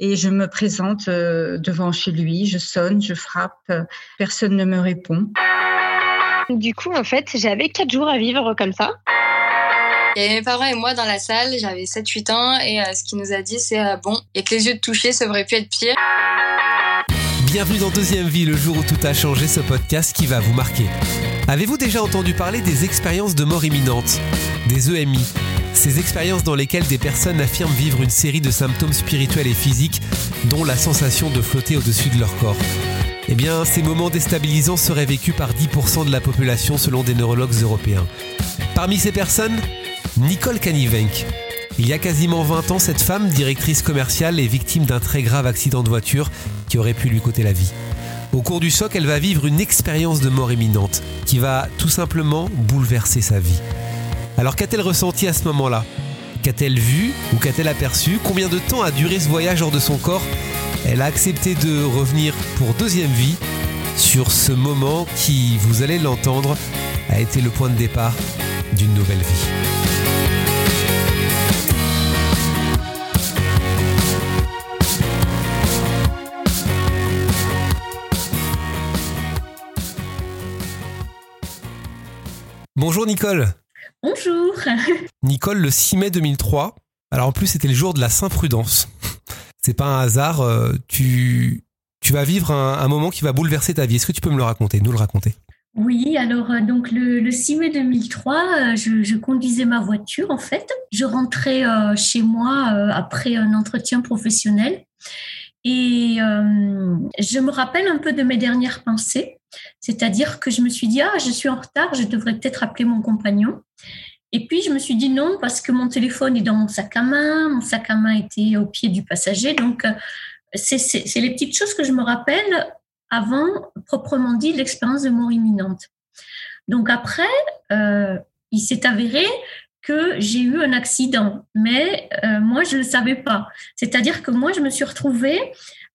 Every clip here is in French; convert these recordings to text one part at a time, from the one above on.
et je me présente euh, devant chez lui, je sonne, je frappe, personne ne me répond. Du coup, en fait, j'avais quatre jours à vivre comme ça. Il y avait mes parents et moi dans la salle, j'avais 7-8 ans et euh, ce qu'il nous a dit c'est euh, bon, et que les yeux de toucher, ça aurait pu être pire. Bienvenue dans Deuxième Vie, le jour où tout a changé, ce podcast qui va vous marquer. Avez-vous déjà entendu parler des expériences de mort imminente, des EMI Ces expériences dans lesquelles des personnes affirment vivre une série de symptômes spirituels et physiques, dont la sensation de flotter au-dessus de leur corps. Eh bien, ces moments déstabilisants seraient vécus par 10% de la population selon des neurologues européens. Parmi ces personnes, Nicole Canivenk. Il y a quasiment 20 ans, cette femme, directrice commerciale, est victime d'un très grave accident de voiture qui aurait pu lui coûter la vie. Au cours du choc, elle va vivre une expérience de mort imminente qui va tout simplement bouleverser sa vie. Alors qu'a-t-elle ressenti à ce moment-là? Qu'a-t-elle vu ou qu'a-t-elle aperçu? Combien de temps a duré ce voyage hors de son corps? Elle a accepté de revenir pour deuxième vie sur ce moment qui, vous allez l'entendre, a été le point de départ d'une nouvelle vie. Bonjour Nicole. Bonjour. Nicole, le 6 mai 2003. Alors en plus, c'était le jour de la Saint-Prudence. C'est pas un hasard. Euh, tu, tu vas vivre un, moment qui va bouleverser ta vie. Est-ce que tu peux me le raconter, nous le raconter? Oui, alors euh, donc le, 6 mai 2003, euh, je, conduisais ma voiture en fait. Je rentrais chez moi après un entretien professionnel et je me rappelle un peu de mes dernières pensées. C'est-à-dire que je me suis dit, ah, je suis en retard, je devrais peut-être appeler mon compagnon. Et puis, je me suis dit non, parce que mon téléphone est dans mon sac à main, mon sac à main était au pied du passager. Donc, euh, c'est les petites choses que je me rappelle avant, proprement dit, l'expérience de mort imminente. Donc, après, euh, il s'est avéré que j'ai eu un accident, mais euh, moi, je ne le savais pas. C'est-à-dire que moi, je me suis retrouvée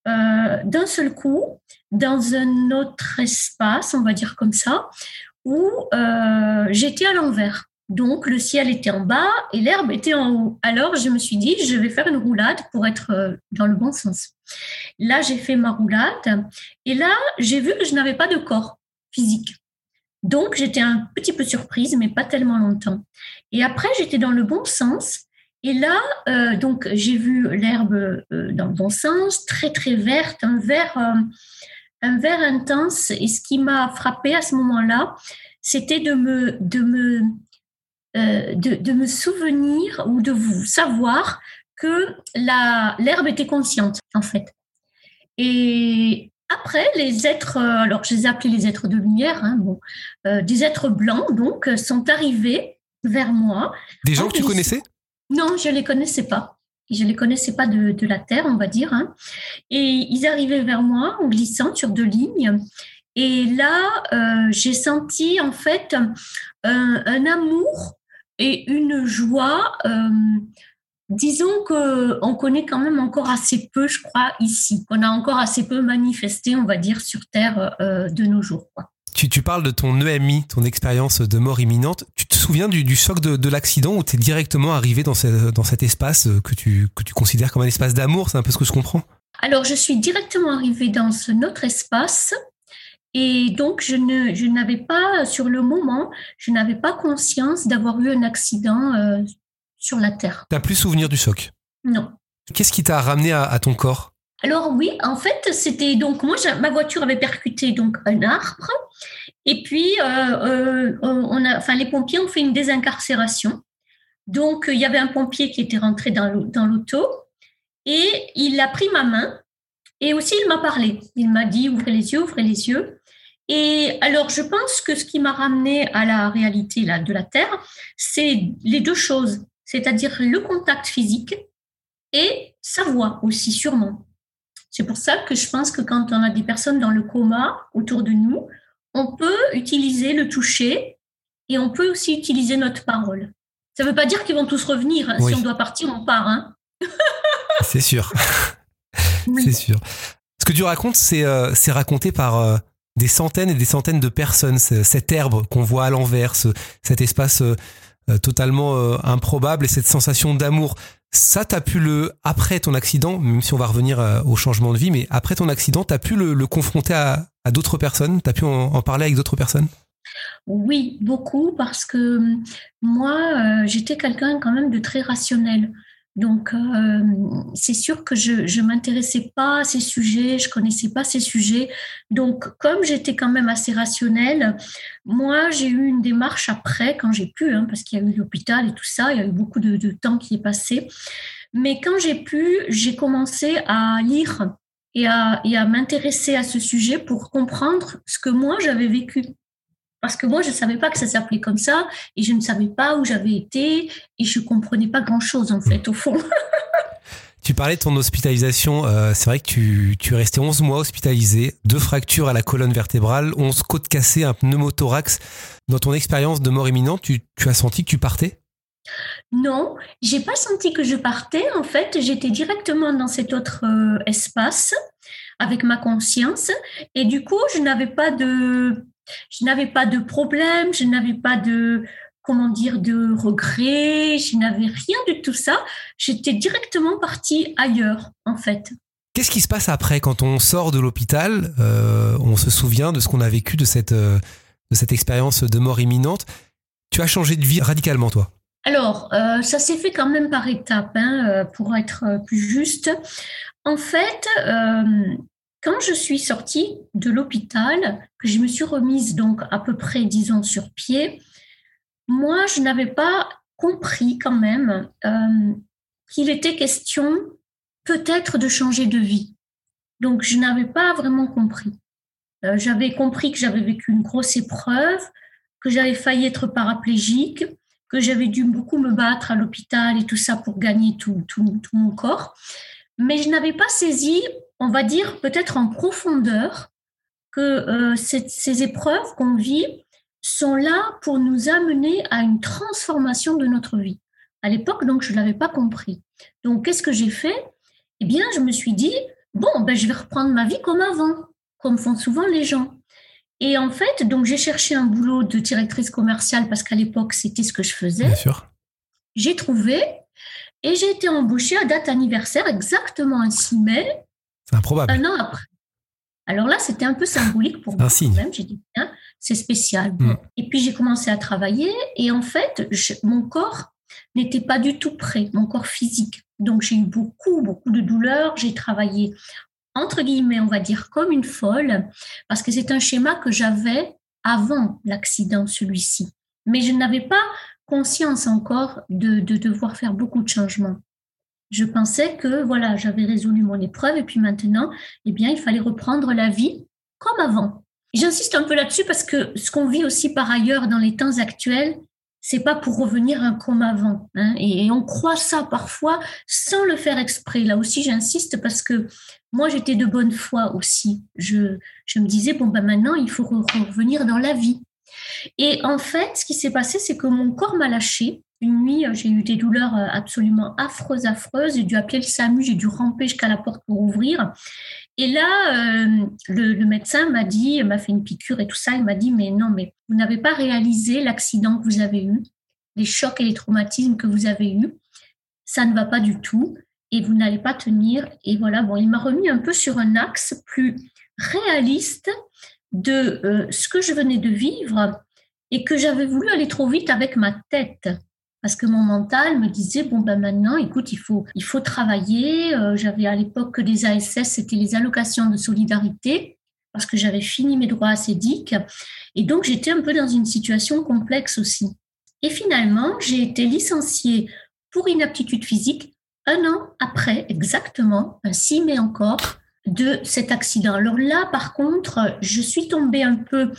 d'un seul coup dans un autre espace, on va dire comme ça, où euh, j'étais à l'envers. Donc le ciel était en bas et l'herbe était en haut. Alors je me suis dit, je vais faire une roulade pour être euh, dans le bon sens. Là, j'ai fait ma roulade et là, j'ai vu que je n'avais pas de corps physique. Donc j'étais un petit peu surprise, mais pas tellement longtemps. Et après, j'étais dans le bon sens. Et là, euh, donc j'ai vu l'herbe dans le bon sens, très très verte, un vert un vert intense. Et ce qui m'a frappé à ce moment-là, c'était de me, de, me, euh, de, me souvenir ou de vous savoir que l'herbe était consciente, en fait. Et après, les êtres, alors je les ai appelés les êtres de lumière, hein, bon, euh, des êtres blancs, donc, sont arrivés vers moi. Des gens que tu connaissais? Non, je ne les connaissais pas je ne les connaissais pas de, la terre, on va dire. Hein. Et ils arrivaient vers moi en glissant sur deux lignes. Et là, euh, j'ai senti en fait un, amour et une joie. Euh, disons qu'on connaît quand même encore assez peu, je crois, ici. On a encore assez peu manifesté, on va dire, sur Terre euh, de nos jours. Tu, parles de ton EMI, ton expérience de mort imminente. Tu te souviens du, choc de, l'accident où tu es directement arrivé dans, dans cet espace que tu, que tu considères comme un espace d'amour? C'est un peu ce que je comprends Alors, je suis directement arrivée dans ce autre espace. Et donc, je, ne, je n'avais pas, sur le moment, je n'avais pas conscience d'avoir eu un accident euh, sur la Terre. Tu n'as plus souvenir du choc? Non. Qu'est-ce qui t'a ramené à, ton corps? Alors oui, en fait, c'était donc moi, ma voiture avait percuté donc un arbre et puis, euh, euh, on a, enfin, les pompiers ont fait une désincarcération. Donc, il y avait un pompier qui était rentré dans l'auto et il a pris ma main et aussi il m'a parlé. Il m'a dit ouvrez les yeux, ouvrez les yeux. Et alors, je pense que ce qui m'a ramené à la réalité là, de la Terre, c'est les deux choses, c'est-à-dire le contact physique et sa voix aussi, sûrement. C'est pour ça que je pense que quand on a des personnes dans le coma autour de nous, on peut utiliser le toucher et on peut aussi utiliser notre parole. Ça ne veut pas dire qu'ils vont tous revenir. Hein. Si on doit partir, on part. Hein. c'est sûr. C'est sûr. Ce que tu racontes, c'est euh, raconté par euh, des centaines et des centaines de personnes. Cette herbe qu'on voit à l'envers, cet espace euh, totalement improbable et cette sensation d'amour. Ça, tu as pu le, après ton accident, même si on va revenir euh, au changement de vie, mais après ton accident, tu as pu le, confronter à, d'autres personnes? Tu as pu en, parler avec d'autres personnes? Oui, beaucoup, parce que moi, euh, j'étais quelqu'un quand même de très rationnel. Donc, euh, c'est sûr que je ne m'intéressais pas à ces sujets, je connaissais pas ces sujets. Donc, comme j'étais quand même assez rationnelle, moi, j'ai eu une démarche après, quand j'ai pu, hein, parce qu'il y a eu l'hôpital et tout ça, il y a eu beaucoup de, de temps qui est passé. Mais quand j'ai pu, j'ai commencé à lire et à, et à m'intéresser à ce sujet pour comprendre ce que moi, j'avais vécu. Parce que moi, je ne savais pas que ça s'appelait comme ça et je ne savais pas où j'avais été et je ne comprenais pas grand-chose, en fait, au fond. Tu parlais de ton hospitalisation. Euh, c'est vrai que tu, tu es resté 11 mois hospitalisé, deux fractures à la colonne vertébrale, 11 côtes cassées, un pneumothorax. Dans ton expérience de mort imminente, tu, tu as senti que tu partais? Non, j'ai pas senti que je partais. En fait, j'étais directement dans cet autre euh, espace avec ma conscience et du coup, je n'avais pas de je n'avais pas de problème, je n'avais pas de comment dire de regrets, je n'avais rien de tout ça. J'étais directement partie ailleurs en fait. Qu'est-ce qui se passe après quand on sort de l'hôpital euh, On se souvient de ce qu'on a vécu de cette euh, de cette expérience de mort imminente? Tu as changé de vie radicalement, toi? Alors, euh, ça s'est fait quand même par étapes, hein, pour être plus juste. En fait, quand je suis sortie de l'hôpital, que je me suis remise donc à peu près, disons, sur pied, moi, je n'avais pas compris quand même euh, qu'il était question peut-être de changer de vie. Donc, je n'avais pas vraiment compris. Euh, j'avais compris que j'avais vécu une grosse épreuve, que j'avais failli être paraplégique, que j'avais dû beaucoup me battre à l'hôpital et tout ça pour gagner tout, mon corps. Mais je n'avais pas saisi on va dire peut-être en profondeur que euh, ces épreuves qu'on vit sont là pour nous amener à une transformation de notre vie. À l'époque, donc, je ne l'avais pas compris. Donc, qu'est-ce que j'ai fait? Eh bien, je me suis dit, bon, ben, je vais reprendre ma vie comme avant, comme font souvent les gens. Et en fait, donc, j'ai cherché un boulot de directrice commerciale parce qu'à l'époque, c'était ce que je faisais. Bien sûr. J'ai trouvé et j'ai été embauchée à date anniversaire, exactement un 6 mai Improbable. Un an après. Alors là, c'était un peu symbolique pour moi. Même, j'ai dit, c'est spécial. Mm. Et puis j'ai commencé à travailler et en fait, mon corps n'était pas du tout prêt, mon corps physique. Donc j'ai eu beaucoup, beaucoup de douleurs. J'ai travaillé entre guillemets, on va dire comme une folle, parce que c'est un schéma que j'avais avant l'accident, celui-ci. Mais je n'avais pas conscience encore de devoir faire beaucoup de changements je pensais que voilà, j'avais résolu mon épreuve et puis maintenant, eh bien, il fallait reprendre la vie comme avant. J'insiste un peu là-dessus parce que ce qu'on vit aussi par ailleurs dans les temps actuels, c'est pas pour revenir comme avant. Hein, et, on croit ça parfois sans le faire exprès. Là aussi, j'insiste parce que moi, j'étais de bonne foi aussi. Je, je me disais, bon, ben maintenant, il faut revenir dans la vie. Et en fait, ce qui s'est passé, c'est que mon corps m'a lâché une nuit, euh, j'ai eu des douleurs euh, absolument affreuses, affreuses. J'ai dû appeler le SAMU, j'ai dû ramper jusqu'à la porte pour ouvrir. Et là, euh, le, médecin m'a dit, m'a fait une piqûre et tout ça. Il m'a dit, mais non, mais vous n'avez pas réalisé l'accident que vous avez eu, les chocs et les traumatismes que vous avez eus. Ça ne va pas du tout et vous n'allez pas tenir. Et voilà, bon, il m'a remis un peu sur un axe plus réaliste de ce que je venais de vivre et que j'avais voulu aller trop vite avec ma tête. Parce que mon mental me disait bon ben maintenant écoute il faut il faut travailler. Euh, j'avais à l'époque que des ASS c'était les allocations de solidarité parce que j'avais fini mes droits acédiques. Et donc j'étais un peu dans une situation complexe aussi. Et finalement j'ai été licenciée pour inaptitude physique un an après exactement un 6 mai encore de cet accident alors là par contre je suis tombée un peu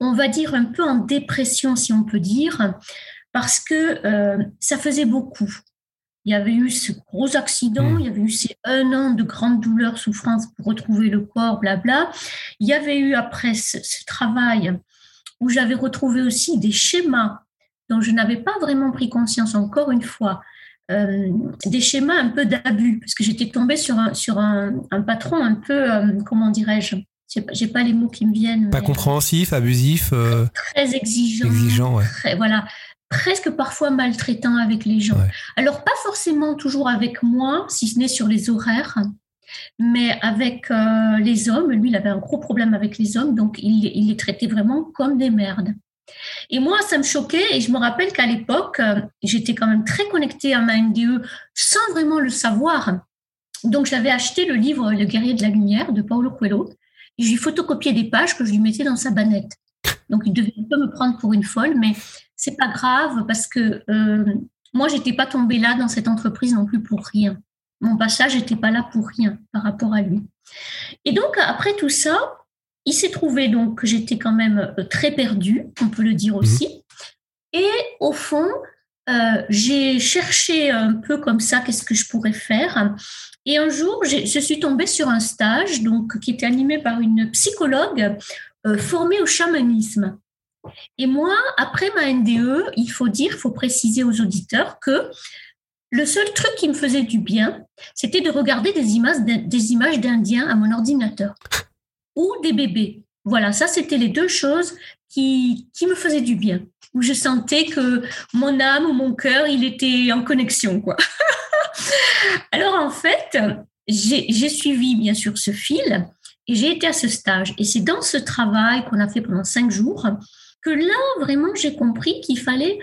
on va dire un peu en dépression si on peut dire parce que euh, ça faisait beaucoup. Il y avait eu ce gros accident, mmh. il y avait eu ces un an de grande douleur, souffrance pour retrouver le corps, blabla. Il y avait eu après ce, travail où j'avais retrouvé aussi des schémas dont je n'avais pas vraiment pris conscience encore une fois. Euh, des schémas un peu d'abus, parce que j'étais tombée sur un, sur un, patron un peu, euh, comment dirais-je, j'ai pas les mots qui me viennent. Pas compréhensif, abusif. Très exigeant. Exigeant, ouais. voilà presque parfois maltraitant avec les gens. Alors, pas forcément toujours avec moi, si ce n'est sur les horaires, mais avec euh, les hommes. Lui, il avait un gros problème avec les hommes, donc il, il les traitait vraiment comme des merdes. Et moi, ça me choquait et je me rappelle qu'à l'époque, euh, j'étais quand même très connectée à ma NDE sans vraiment le savoir. Donc, j'avais acheté le livre Le guerrier de la lumière de Paulo Coelho et j'ai photocopié des pages que je lui mettais dans sa banette. Donc, il devait un peu me prendre pour une folle, mais c'est pas grave parce que euh, moi, j'étais pas tombée là dans cette entreprise non plus pour rien. Mon passage n'était pas là pour rien par rapport à lui. Et donc, après tout ça, il s'est trouvé donc que j'étais quand même euh, très perdue, on peut le dire mhm. aussi. Et au fond, euh, j'ai cherché un peu comme ça qu'est-ce que je pourrais faire. Et un jour, je suis tombée sur un stage donc qui était animé par une psychologue euh, formée au chamanisme. Et moi, après ma NDE, il faut dire, il faut préciser aux auditeurs que le seul truc qui me faisait du bien, c'était de regarder des images des images d'Indiens à mon ordinateur ou des bébés. Voilà, ça c'était les deux choses qui, qui me faisaient du bien, où je sentais que mon âme ou mon cœur, il était en connexion. Quoi. Alors en fait, j'ai suivi bien sûr ce fil et j'ai été à ce stage. Et c'est dans ce travail qu'on a fait pendant cinq jours que là, vraiment, j'ai compris qu'il fallait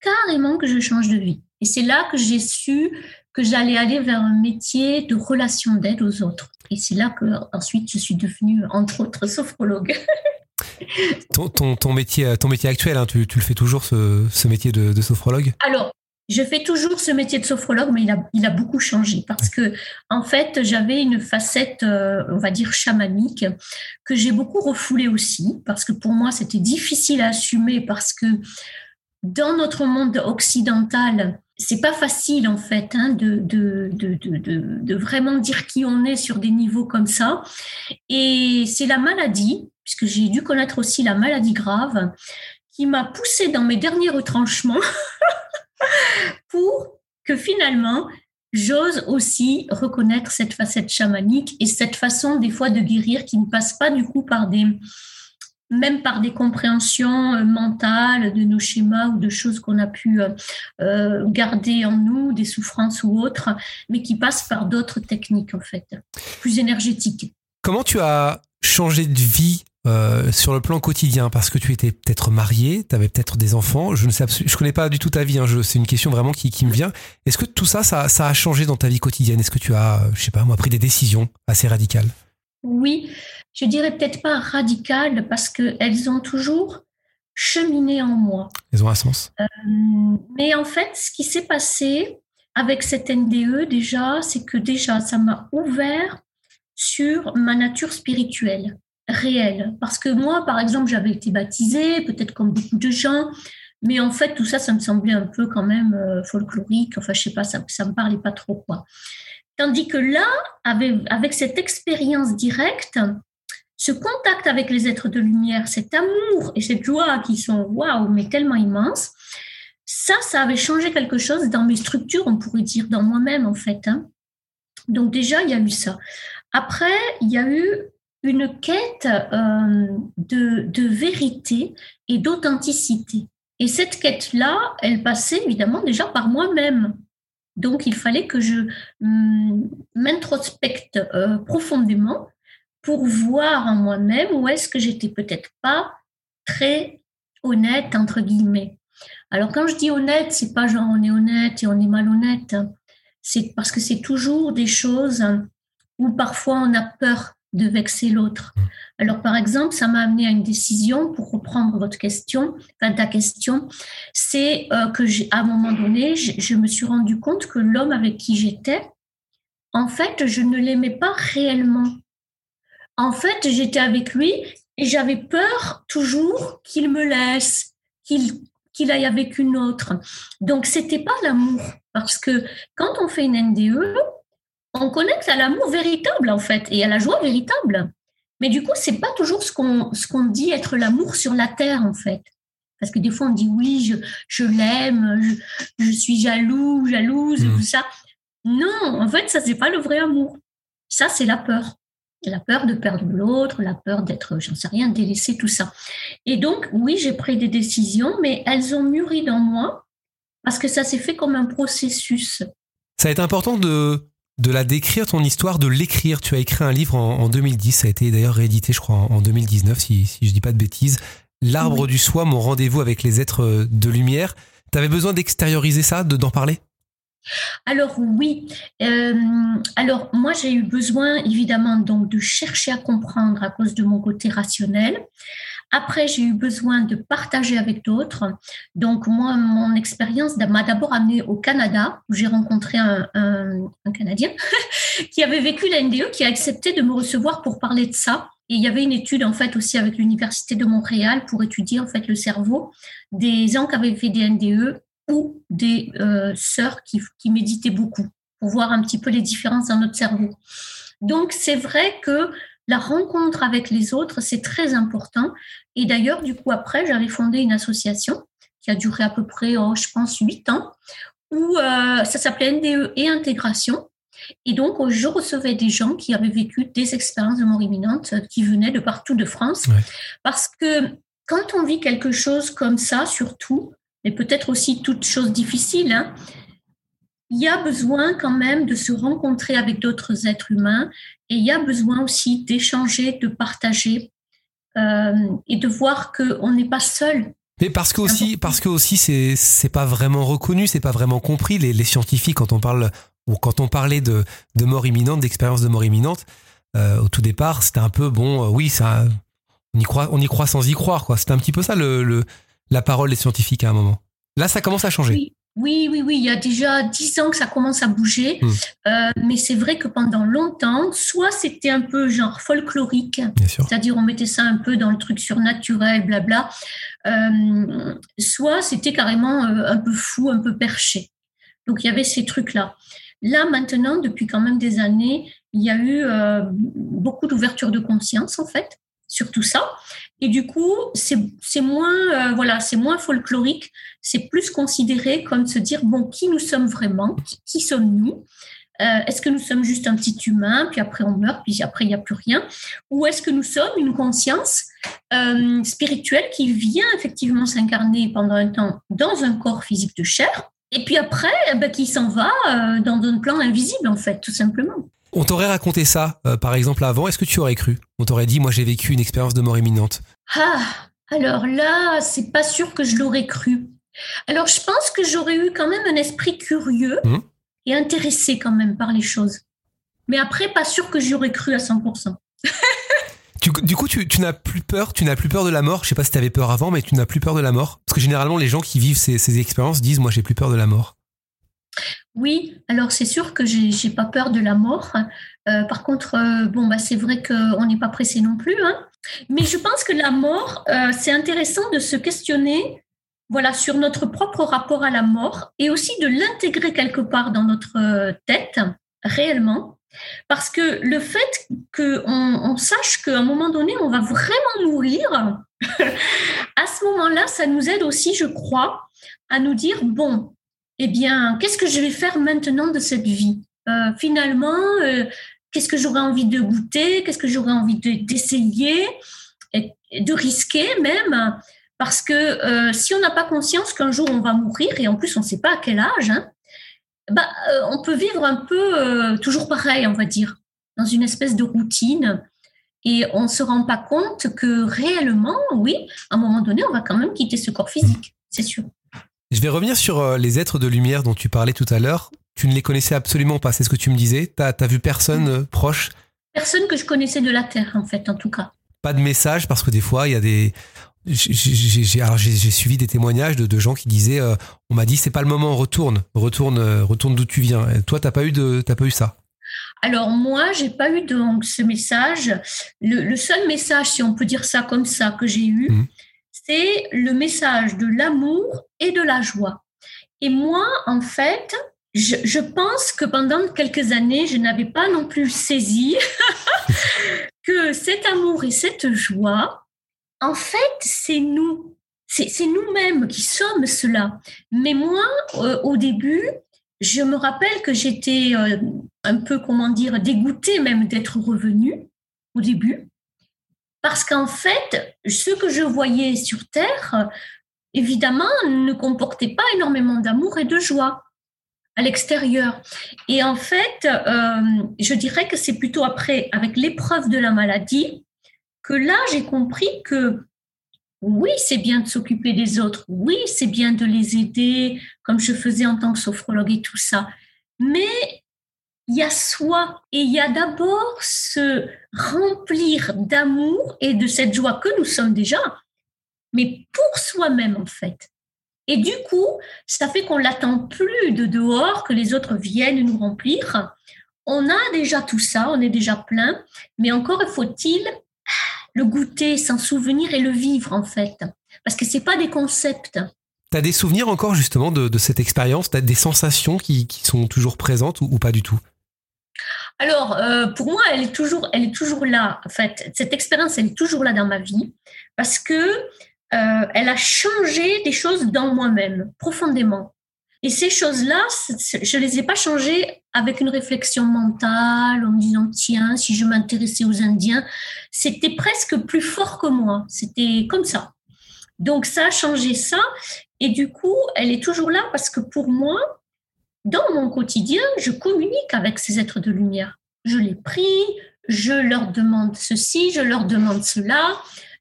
carrément que je change de vie. Et c'est là que j'ai su que j'allais aller vers un métier de relation d'aide aux autres. Et c'est là que ensuite je suis devenue, entre autres, sophrologue. ton, ton, ton, métier, ton métier actuel, hein, tu, tu, le fais toujours, ce, ce métier de, de, sophrologue? Alors, je fais toujours ce métier de sophrologue, mais il a, il a beaucoup changé parce que, en fait, j'avais une facette, euh, on va dire, chamanique que j'ai beaucoup refoulée aussi parce que pour moi, c'était difficile à assumer parce que dans notre monde occidental, c'est pas facile en fait hein, de, de, de, de, vraiment dire qui on est sur des niveaux comme ça. Et c'est la maladie, puisque j'ai dû connaître aussi la maladie grave, qui m'a poussé dans mes derniers retranchements pour que finalement j'ose aussi reconnaître cette facette chamanique et cette façon des fois de guérir qui ne passe pas du coup par des même par des compréhensions euh, mentales de nos schémas ou de choses qu'on a pu euh, euh, garder en nous, des souffrances ou autres, mais qui passent par d'autres techniques en fait, plus énergétiques. Comment tu as changé de vie sur le plan quotidien? Parce que tu étais peut-être marié, tu avais peut-être des enfants. Je ne sais, je connais pas du tout ta vie. Hein, c'est une question vraiment qui, me vient. Est-ce que tout ça, ça, ça, a changé dans ta vie quotidienne? Est-ce que tu as, je sais pas, moi, pris des décisions assez radicales? Oui, je dirais peut-être pas radicales parce qu'elles ont toujours cheminé en moi. Elles ont un sens. Euh, mais en fait, ce qui s'est passé avec cette NDE déjà, c'est que déjà, ça m'a ouvert sur ma nature spirituelle réelle. Parce que moi, par exemple, j'avais été baptisée, peut-être comme beaucoup de gens, mais en fait, tout ça, ça me semblait un peu quand même euh, folklorique. Enfin, je sais pas, ça, ça me parlait pas trop, quoi. Tandis que là, avec, cette expérience directe, ce contact avec les êtres de lumière, cet amour et cette joie qui sont waouh, mais tellement immenses, ça, ça avait changé quelque chose dans mes structures, on pourrait dire, dans moi-même en fait. Hein. Donc déjà, il y a eu ça. Après, il y a eu une quête euh, de, de vérité et d'authenticité. Et cette quête-là, elle passait évidemment déjà par moi-même. Donc, il fallait que je hum, m'introspecte euh, profondément pour voir en moi-même où est-ce que j'étais peut-être pas très honnête entre guillemets. Alors quand je dis honnête, c'est pas genre on est honnête et on est malhonnête. C'est parce que c'est toujours des choses où parfois on a peur de vexer l'autre. Alors par exemple, ça m'a amené à une décision pour reprendre votre question, enfin ta question, c'est euh, que à un moment donné, je me suis rendu compte que l'homme avec qui j'étais, en fait, je ne l'aimais pas réellement en fait, j'étais avec lui et j'avais peur toujours qu'il me laisse, qu'il qu'il aille avec une autre. Donc, c'était pas l'amour. Parce que quand on fait une NDE, on connecte à l'amour véritable, en fait, et à la joie véritable. Mais du coup, c'est pas toujours ce qu'on ce qu'on dit être l'amour sur la terre, en fait. Parce que des fois, on dit oui, je, je l'aime, je, je, suis jaloux, jalouse, mmh. tout ça. Non, en fait, ça, c'est pas le vrai amour. Ça, c'est la peur. La peur de perdre l'autre, la peur d'être, j'en sais rien, délaissé, tout ça. Et donc, oui, j'ai pris des décisions, mais elles ont mûri dans moi parce que ça s'est fait comme un processus. Ça a été important de, de la décrire, ton histoire, de l'écrire. Tu as écrit un livre en, 2010, ça a été d'ailleurs réédité, je crois, en, 2019, si, si je dis pas de bêtises. L'arbre du soi, mon rendez-vous avec les êtres de lumière. Tu avais besoin d'extérioriser ça, de, d'en parler? Alors oui, euh, alors moi j'ai eu besoin évidemment donc de chercher à comprendre à cause de mon côté rationnel. Après j'ai eu besoin de partager avec d'autres. Donc moi mon expérience m'a d'abord amené au Canada où j'ai rencontré un, Canadien qui avait vécu la NDE qui a accepté de me recevoir pour parler de ça. Et il y avait une étude en fait aussi avec l'université de Montréal pour étudier en fait le cerveau des gens qui avaient fait des NDE ou des euh, sœurs qui méditaient beaucoup pour voir un petit peu les différences dans notre cerveau. Donc c'est vrai que la rencontre avec les autres, c'est très important. Et d'ailleurs, du coup, après, j'avais fondé une association qui a duré à peu près, oh, je pense, huit ans, où euh, ça s'appelait NDE et intégration. Et donc, je recevais des gens qui avaient vécu des expériences de mort imminente euh, qui venaient de partout de France. Parce que quand on vit quelque chose comme ça, surtout, et peut-être aussi toute chose difficile, hein, il y a besoin quand même de se rencontrer avec d'autres êtres humains et il y a besoin aussi d'échanger, de partager euh, et de voir qu'on n'est pas seul. Mais parce que aussi, parce que aussi, c'est c'est pas vraiment reconnu, c'est pas vraiment compris. Les, les, scientifiques, quand on parle ou quand on parlait de, de mort imminente, d'expérience de mort imminente, euh, au tout départ, c'était un peu bon. Euh, oui, ça, on y croit, on y croit sans y croire, quoi. C'était un petit peu ça le, le la parole des scientifiques à un moment. Là, ça commence à changer. Oui. Oui, oui, Il y a déjà dix ans que ça commence à bouger. Hmm. Euh, mais c'est vrai que pendant longtemps, soit c'était un peu genre folklorique, c'est-à-dire on mettait ça un peu dans le truc surnaturel, blabla, euh, soit c'était carrément euh, un peu fou, un peu perché. Donc il y avait ces trucs-là. Là, maintenant, depuis quand même des années, il y a eu beaucoup d'ouverture de conscience, en fait sur tout ça. Et du coup, c'est moins, euh, voilà, c'est moins folklorique, c'est plus considéré comme se dire, bon, qui nous sommes vraiment, qui, sommes-nous? Euh, Est-ce que nous sommes juste un petit humain, puis après on meurt, puis après il n'y a plus rien? Ou est-ce que nous sommes une conscience euh, spirituelle qui vient effectivement s'incarner pendant un temps dans un corps physique de chair, et puis après, eh ben, qui s'en va dans un plan invisible, en fait, tout simplement on t'aurait raconté ça, euh, par exemple, avant, est-ce que tu aurais cru? On t'aurait dit, moi j'ai vécu une expérience de mort imminente. Ah, alors là, c'est pas sûr que je l'aurais cru. Alors je pense que j'aurais eu quand même un esprit curieux mmh. et intéressé quand même par les choses. Mais après, pas sûr que j'y aurais cru à 100%. du coup, tu, n'as plus peur, tu n'as plus peur de la mort? Je sais pas si tu avais peur avant, mais tu n'as plus peur de la mort? Parce que généralement, les gens qui vivent ces, ces expériences disent, moi j'ai plus peur de la mort. Oui, alors c'est sûr que j'ai pas peur de la mort. Euh, par contre, euh, bon, bah, c'est vrai qu'on n'est pas pressé non plus. Hein. Mais je pense que la mort, euh, c'est intéressant de se questionner voilà, sur notre propre rapport à la mort et aussi de l'intégrer quelque part dans notre tête, réellement. Parce que le fait qu'on on sache qu'à un moment donné, on va vraiment mourir, à ce moment-là, ça nous aide aussi, je crois, à nous dire, bon, eh bien, qu'est-ce que je vais faire maintenant de cette vie? Euh, Finalement, euh, qu'est-ce que j'aurais envie de goûter? Qu'est-ce que j'aurais envie d'essayer? De risquer même? Parce que euh, si on n'a pas conscience qu'un jour on va mourir, et en plus on ne sait pas à quel âge, hein, bah, on peut vivre un peu toujours pareil, on va dire, dans une espèce de routine. Et on ne se rend pas compte que réellement, oui, à un moment donné, on va quand même quitter ce corps physique, c'est sûr. Je vais revenir sur euh, les êtres de lumière dont tu parlais tout à l'heure. Tu ne les connaissais absolument pas, c'est ce que tu me disais. Tu as, vu personne euh, proche? Personne que je connaissais de la Terre, en fait, en tout cas. Pas de message, parce que des fois, il y a des. J'ai suivi des témoignages de, gens qui disaient euh, on m'a dit c'est pas le moment, retourne, retourne, retourne d'où tu viens. Et toi, t'as pas eu de, pas eu ça? Alors moi, j'ai pas eu donc ce message. Le, seul message, si on peut dire ça comme ça, que j'ai eu, mmh c'est le message de l'amour et de la joie. Et moi, en fait, je, pense que pendant quelques années, je n'avais pas non plus saisi que cet amour et cette joie, en fait, c'est nous. C'est nous-mêmes qui sommes cela. Mais moi, euh, au début, je me rappelle que j'étais euh, un peu, comment dire, dégoûtée même d'être revenue au début, parce qu'en fait, ce que je voyais sur Terre, évidemment, ne comportait pas énormément d'amour et de joie à l'extérieur. Et en fait, euh, je dirais que c'est plutôt après, avec l'épreuve de la maladie, que là, j'ai compris que oui, c'est bien de s'occuper des autres, oui, c'est bien de les aider, comme je faisais en tant que sophrologue et tout ça. Mais il y a soi et il y a d'abord se remplir d'amour et de cette joie que nous sommes déjà, mais pour soi-même en fait. Et du coup, ça fait qu'on l'attend plus de dehors, que les autres viennent nous remplir. On a déjà tout ça, on est déjà plein, mais encore faut-il le goûter, s'en souvenir et le vivre en fait. Parce que c'est pas des concepts. Tu as des souvenirs encore justement de, cette expérience? Tu as des sensations qui, sont toujours présentes ou, pas du tout? Alors, euh, pour moi, elle est toujours, elle est toujours là. En fait, cette expérience, elle est toujours là dans ma vie parce que euh, elle a changé des choses dans moi-même profondément. Et ces choses-là, je les ai pas changées avec une réflexion mentale, en me disant tiens, si je m'intéressais aux Indiens, c'était presque plus fort que moi. C'était comme ça. Donc ça a changé ça, et du coup, elle est toujours là parce que pour moi, dans mon quotidien, je communique avec ces êtres de lumière. Je les prie, je leur demande ceci, je leur demande cela.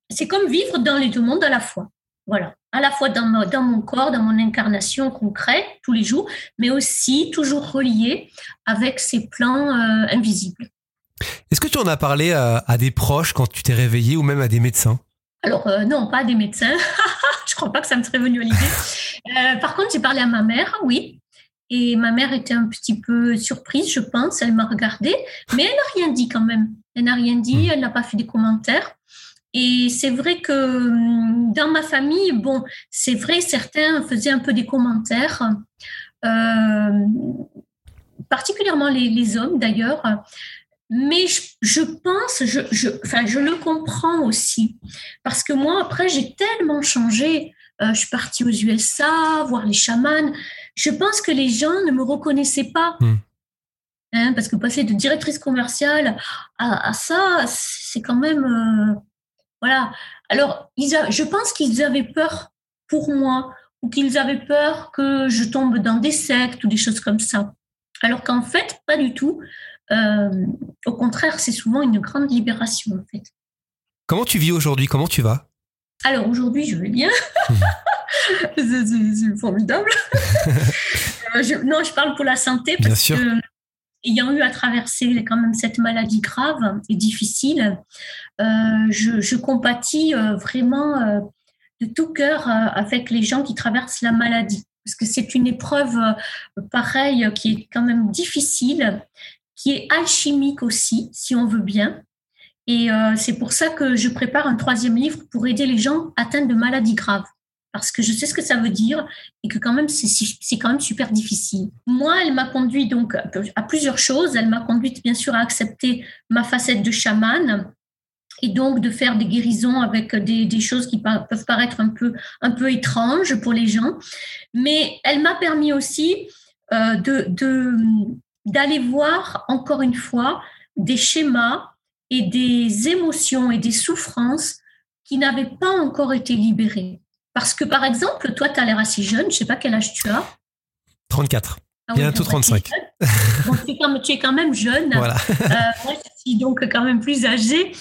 C'est comme vivre dans les deux mondes à la fois. Voilà, à la fois dans, dans mon corps, dans mon incarnation concrète tous les jours, mais aussi toujours relié avec ces plans euh, invisibles. Est-ce que tu en as parlé à, des proches quand tu t'es réveillé ou même à des médecins? Alors euh, non, pas à des médecins. Je crois pas que ça me serait venu à l'idée. Euh, par contre, j'ai parlé à ma mère, oui. Et ma mère était un petit peu surprise, je pense. Elle m'a regardée, mais elle n'a rien dit quand même. Elle n'a rien dit, hmm. elle n'a pas fait des commentaires. Et c'est vrai que hum, dans ma famille, bon, c'est vrai, certains faisaient un peu des commentaires, euh, particulièrement les, hommes d'ailleurs. Mais je, pense, je, je, enfin, je le comprends aussi, parce que moi, après, j'ai tellement changé. Euh, je suis partie aux USA, voir les chamans. Je pense que les gens ne me reconnaissaient pas. Hmm. Hein, parce que passer de directrice commerciale à, ça, c'est quand même euh, voilà. Alors, je pense qu'ils avaient peur pour moi ou qu'ils avaient peur que je tombe dans des sectes ou des choses comme ça. Alors qu'en fait, pas du tout. Euh, au contraire, c'est souvent une grande libération, en fait. Comment tu vis aujourd'hui? Comment tu vas? Alors, aujourd'hui, je vais bien. c'est formidable. Euh, non, je parle pour la santé parce bien sûr. que ayant eu à traverser quand même cette maladie grave et difficile, euh, je, compatis euh, vraiment euh, de tout cœur avec les gens qui traversent la maladie. Parce que c'est une épreuve pareille qui est quand même difficile, qui est alchimique aussi, si on veut bien. Et c'est pour ça que je prépare un troisième livre pour aider les gens atteints de maladies graves parce que je sais ce que ça veut dire et que quand même c'est quand même super difficile. Moi, elle m'a conduit donc à plusieurs choses. Elle m'a conduite bien sûr à accepter ma facette de chamane et donc de faire des guérisons avec des, choses qui peuvent paraître un peu étranges pour les gens. Mais elle m'a permis aussi euh, d'aller voir encore une fois des schémas et des émotions et des souffrances qui n'avaient pas encore été libérées. Parce que, par exemple, toi, tu as l'air assez jeune. Je ne sais pas quel âge tu as. 34. Ah Bientôt 35. tu, es quand, même jeune. Voilà. Euh, moi, je suis donc quand même plus âgée.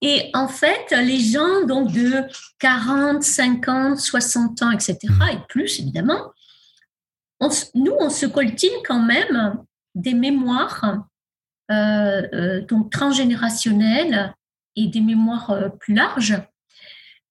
Et en fait, les gens donc de 40, 50, 60 ans, etc., mm. et plus évidemment, nous, on se coltine quand même des mémoires euh, euh, donc transgénérationnelles et des mémoires plus larges.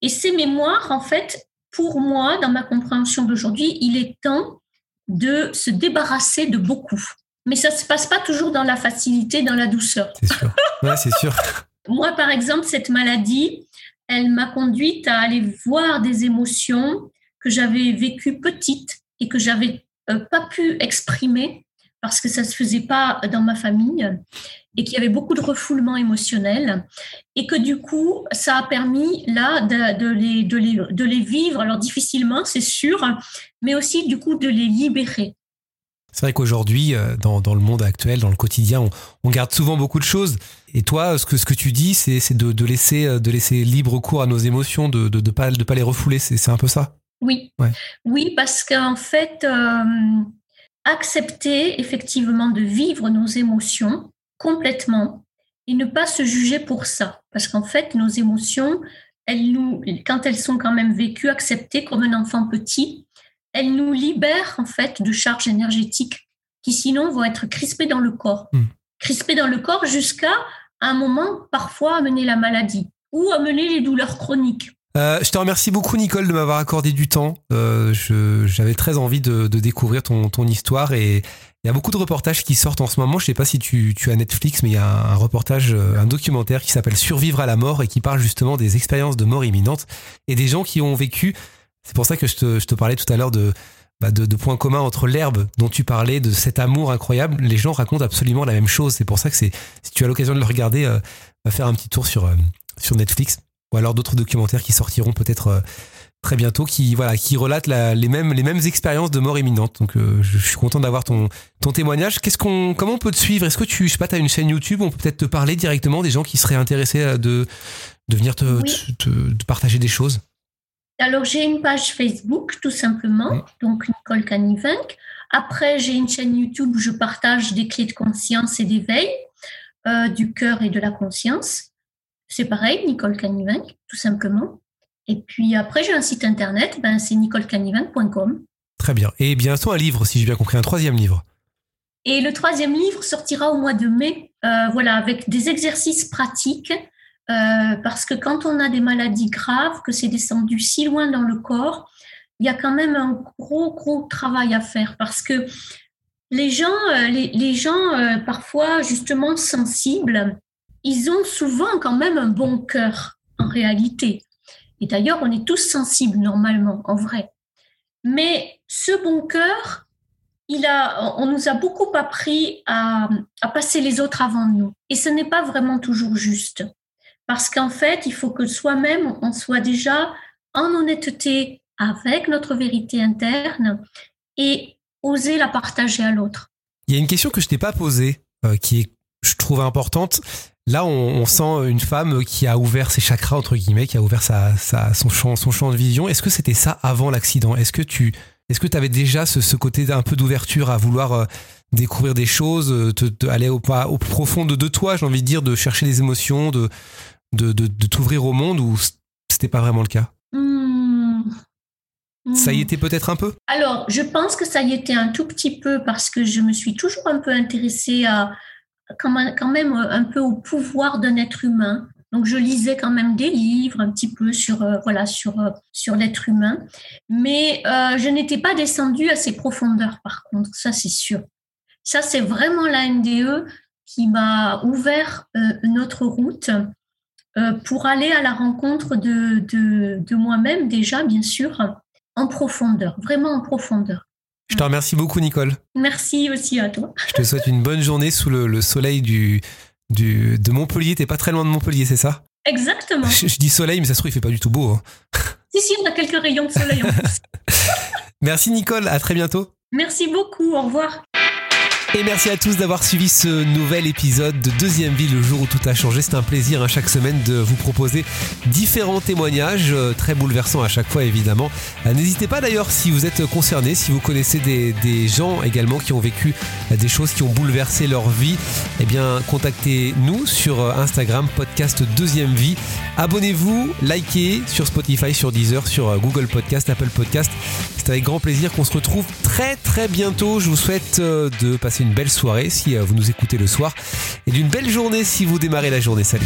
Et ces mémoires, en fait, pour moi, dans ma compréhension d'aujourd'hui, il est temps de se débarrasser de beaucoup. Mais ça ne se passe pas toujours dans la facilité, dans la douceur. C'est sûr. Ouais, c'est sûr. moi, par exemple, cette maladie, elle m'a conduite à aller voir des émotions que j'avais vécues petites et que j'avais euh, pas pu exprimer parce que ça se faisait pas dans ma famille et qu'il y avait beaucoup de refoulement émotionnel et que du coup, ça a permis là de, les, de, les, de les vivre, alors difficilement, c'est sûr, mais aussi du coup de les libérer. C'est vrai qu'aujourd'hui, euh, dans, dans, le monde actuel, dans le quotidien, on, on, garde souvent beaucoup de choses. Et toi, ce que, ce que tu dis, c'est de, de, laisser, euh, de laisser libre cours à nos émotions, de ne de, de pas, de pas les refouler. C'est un peu ça? Oui. Ouais. Oui, parce qu'en fait, euh, accepter effectivement de vivre nos émotions complètement et ne pas se juger pour ça. Parce qu'en fait, nos émotions, elles nous, quand elles sont quand même vécues, acceptées comme un enfant petit, elles nous libèrent en fait de charges énergétiques qui sinon vont être crispées dans le corps. Mm. Crispées dans le corps jusqu'à un moment parfois amener la maladie ou amener les douleurs chroniques. Euh, je te remercie beaucoup Nicole de m'avoir accordé du temps. Euh, J'avais très envie de, de découvrir ton, ton, histoire et il y a beaucoup de reportages qui sortent en ce moment. Je sais pas si tu, tu as Netflix, mais il y a un, reportage, un documentaire qui s'appelle Survivre à la mort et qui parle justement des expériences de mort imminente et des gens qui ont vécu. C'est pour ça que je te, je te parlais tout à l'heure de, bah de, de, points communs entre l'herbe dont tu parlais, de cet amour incroyable. Les gens racontent absolument la même chose. C'est pour ça que si tu as l'occasion de le regarder, euh, va faire un petit tour sur, euh, sur Netflix ou alors d'autres documentaires qui sortiront peut-être euh, très bientôt qui voilà qui relatent la, les mêmes les mêmes expériences de mort imminente. Donc euh, je, je, suis content d'avoir ton ton témoignage. Qu'est-ce qu'on comment on peut te suivre? Est-ce que tu je sais pas tu as une chaîne YouTube? On peut peut-être te parler directement des gens qui seraient intéressés de de venir te, oui. te, te, te, partager des choses. Alors j'ai une page Facebook tout simplement oui. donc Nicole Canivinck après j'ai une chaîne YouTube où je partage des clés de conscience et d'éveil euh, du cœur et de la conscience c'est pareil, Nicole Canivinck, tout simplement. Et puis après, j'ai un site internet, ben, c'est nicolecanivinck.com. Très bien. Et bientôt un livre, si j'ai bien compris, un troisième livre. Et le troisième livre sortira au mois de mai, euh, voilà, avec des exercices pratiques, euh, parce que quand on a des maladies graves, que c'est descendu si loin dans le corps, il y a quand même un gros, gros travail à faire, parce que les gens, euh, les, les gens parfois justement sensibles, ils ont souvent quand même un bon cœur en réalité. Et d'ailleurs, on est tous sensibles normalement, en vrai. Mais ce bon cœur, il a, on nous a beaucoup appris à, passer les autres avant nous. Et ce n'est pas vraiment toujours juste. Parce qu'en fait, il faut que soi-même, on soit déjà en honnêteté avec notre vérité interne et oser la partager à l'autre. Il y a une question que je t'ai pas posée, euh, qui est, je trouve, importante. Là, on, on, sent une femme qui a ouvert ses chakras entre guillemets, qui a ouvert sa, sa, son champ, son champ de vision. Est-ce que c'était ça avant l'accident? Est-ce que tu, est-ce que tu avais déjà ce, ce côté un peu d'ouverture à vouloir euh, découvrir des choses, te, te aller au pas au profond de, de toi, j'ai envie de dire, de chercher des émotions, de, de, de, de t'ouvrir au monde, ou c'était pas vraiment le cas? Mmh. Ça y était peut-être un peu? Alors, je pense que ça y était un tout petit peu parce que je me suis toujours un peu intéressée à quand même un peu au pouvoir d'un être humain. Donc je lisais quand même des livres un petit peu sur euh, voilà sur euh, sur l'être humain, mais euh, je n'étais pas descendue à ces profondeurs par contre, ça c'est sûr. Ça c'est vraiment la NDE qui m'a ouvert une autre route pour aller à la rencontre de, de moi-même déjà bien sûr en profondeur, vraiment en profondeur. Je te remercie beaucoup, Nicole. Merci aussi à toi. Je te souhaite une bonne journée sous le, le soleil du, du, de Montpellier. T'es pas très loin de Montpellier, c'est ça? Exactement. Je, je, dis soleil, mais ça se trouve, il fait pas du tout beau. Hein. Si, si, on a quelques rayons de soleil en plus. Merci, Nicole. À très bientôt. Merci beaucoup. Au revoir. Et merci à tous d'avoir suivi ce nouvel épisode de Deuxième Vie, le jour où tout a changé. C'est un plaisir hein, chaque semaine de vous proposer différents témoignages, euh, très bouleversants à chaque fois évidemment. Euh, N'hésitez pas d'ailleurs si vous êtes concerné, si vous connaissez des, gens également qui ont vécu euh, des choses qui ont bouleversé leur vie, eh bien contactez-nous sur Instagram, podcast Deuxième Vie. Abonnez-vous, likez sur Spotify, sur Deezer, sur Google Podcast, Apple Podcast. C'est avec grand plaisir qu'on se retrouve très très bientôt. Je vous souhaite de une belle soirée si vous nous écoutez le soir et d'une belle journée si vous démarrez la journée. Salut